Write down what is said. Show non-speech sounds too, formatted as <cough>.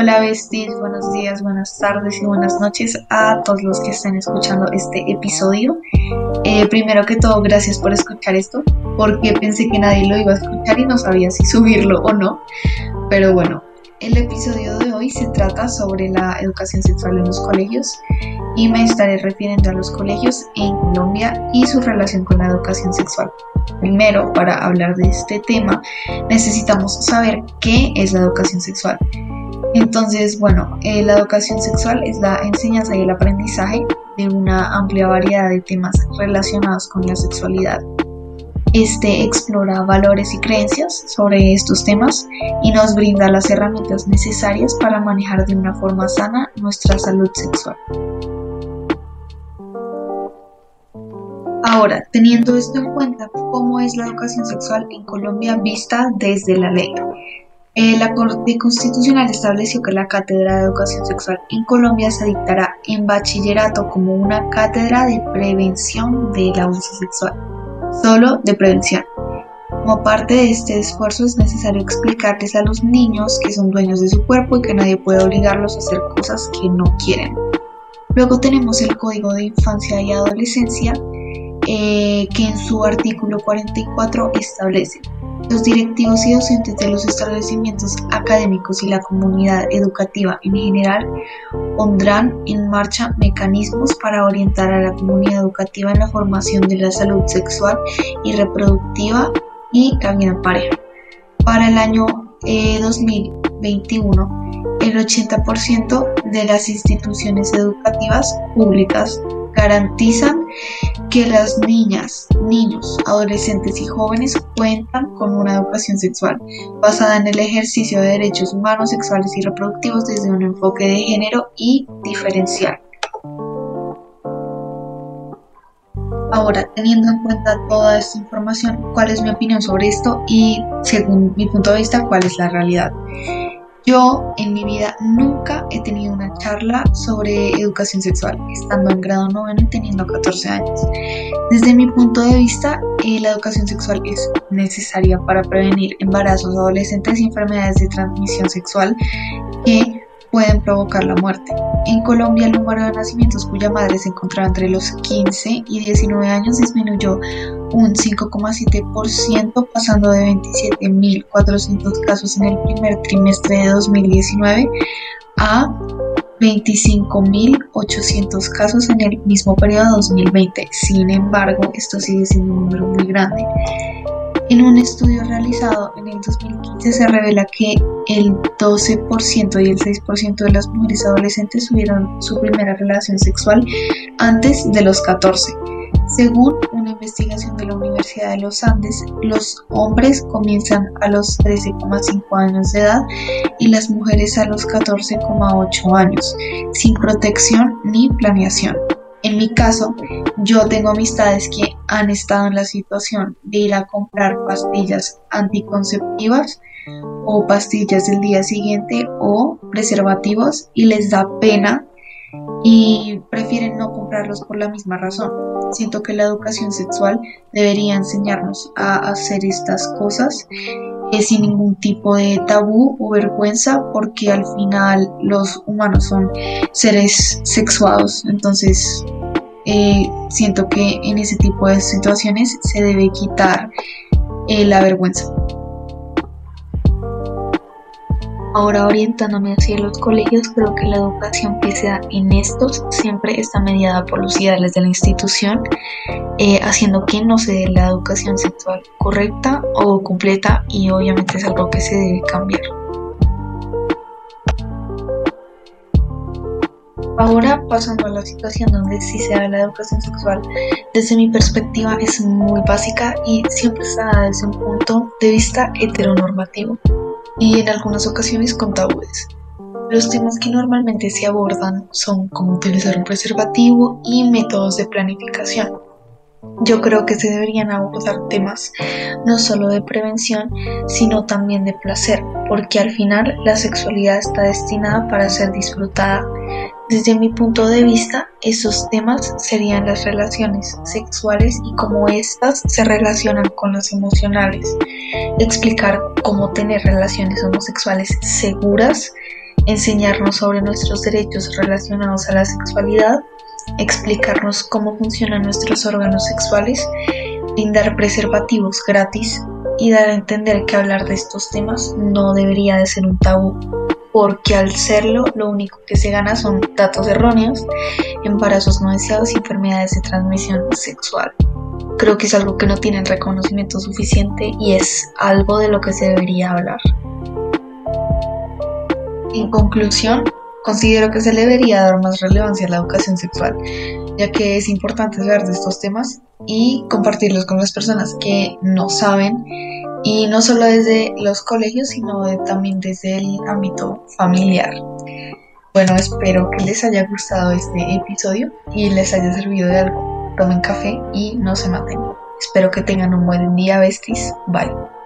Hola besties, buenos días, buenas tardes y buenas noches a todos los que estén escuchando este episodio. Eh, primero que todo, gracias por escuchar esto, porque pensé que nadie lo iba a escuchar y no sabía si <laughs> subirlo o no. Pero bueno, el episodio de hoy se trata sobre la educación sexual en los colegios y me estaré refiriendo a los colegios en Colombia y su relación con la educación sexual. Primero, para hablar de este tema, necesitamos saber qué es la educación sexual. Entonces, bueno, eh, la educación sexual es la enseñanza y el aprendizaje de una amplia variedad de temas relacionados con la sexualidad. Este explora valores y creencias sobre estos temas y nos brinda las herramientas necesarias para manejar de una forma sana nuestra salud sexual. Ahora, teniendo esto en cuenta, ¿cómo es la educación sexual en Colombia vista desde la ley? Eh, la Corte Constitucional estableció que la Cátedra de Educación Sexual en Colombia se dictará en bachillerato como una cátedra de prevención del abuso sexual, solo de prevención. Como parte de este esfuerzo es necesario explicarles a los niños que son dueños de su cuerpo y que nadie puede obligarlos a hacer cosas que no quieren. Luego tenemos el Código de Infancia y Adolescencia, eh, que en su artículo 44 establece los directivos y docentes de los establecimientos académicos y la comunidad educativa en general pondrán en marcha mecanismos para orientar a la comunidad educativa en la formación de la salud sexual y reproductiva y la vida pareja. Para el año 2021, eh, el 80% de las instituciones educativas públicas garantizan que las niñas, niños, adolescentes y jóvenes cuentan con una educación sexual basada en el ejercicio de derechos humanos, sexuales y reproductivos desde un enfoque de género y diferencial. Ahora, teniendo en cuenta toda esta información, ¿cuál es mi opinión sobre esto? Y según mi punto de vista, ¿cuál es la realidad? Yo en mi vida nunca he tenido una charla sobre educación sexual, estando en grado noveno y teniendo 14 años. Desde mi punto de vista, eh, la educación sexual es necesaria para prevenir embarazos adolescentes y enfermedades de transmisión sexual que pueden provocar la muerte. En Colombia el número de nacimientos cuya madre se encontraba entre los 15 y 19 años disminuyó un 5,7%, pasando de 27.400 casos en el primer trimestre de 2019 a 25.800 casos en el mismo periodo 2020. Sin embargo, esto sigue siendo un número muy grande. En un estudio realizado en el 2015 se revela que el 12% y el 6% de las mujeres adolescentes tuvieron su primera relación sexual antes de los 14. Según una investigación de la Universidad de los Andes, los hombres comienzan a los 13,5 años de edad y las mujeres a los 14,8 años, sin protección ni planeación. En mi caso, yo tengo amistades que han estado en la situación de ir a comprar pastillas anticonceptivas o pastillas del día siguiente o preservativos y les da pena y prefieren no comprarlos por la misma razón. Siento que la educación sexual debería enseñarnos a hacer estas cosas eh, sin ningún tipo de tabú o vergüenza porque al final los humanos son seres sexuados. Entonces eh, siento que en ese tipo de situaciones se debe quitar eh, la vergüenza. Ahora orientándome hacia los colegios, creo que la educación que se da en estos siempre está mediada por los ideales de la institución, eh, haciendo que no se dé la educación sexual correcta o completa y obviamente es algo que se debe cambiar. Ahora pasando a la situación donde sí se da la educación sexual, desde mi perspectiva es muy básica y siempre está desde un punto de vista heteronormativo y en algunas ocasiones con tabúes. Los temas que normalmente se abordan son cómo utilizar un preservativo y métodos de planificación. Yo creo que se deberían abordar temas no solo de prevención, sino también de placer, porque al final la sexualidad está destinada para ser disfrutada. Desde mi punto de vista, esos temas serían las relaciones sexuales y cómo éstas se relacionan con las emocionales. Explicar cómo tener relaciones homosexuales seguras enseñarnos sobre nuestros derechos relacionados a la sexualidad, explicarnos cómo funcionan nuestros órganos sexuales, brindar preservativos gratis y dar a entender que hablar de estos temas no debería de ser un tabú, porque al serlo lo único que se gana son datos erróneos, embarazos no deseados y enfermedades de transmisión sexual. Creo que es algo que no tienen reconocimiento suficiente y es algo de lo que se debería hablar. En conclusión, considero que se debería dar más relevancia a la educación sexual, ya que es importante saber de estos temas y compartirlos con las personas que no saben y no solo desde los colegios, sino también desde el ámbito familiar. Bueno, espero que les haya gustado este episodio y les haya servido de algo. Tomen café y no se maten. Espero que tengan un buen día, besties. Bye.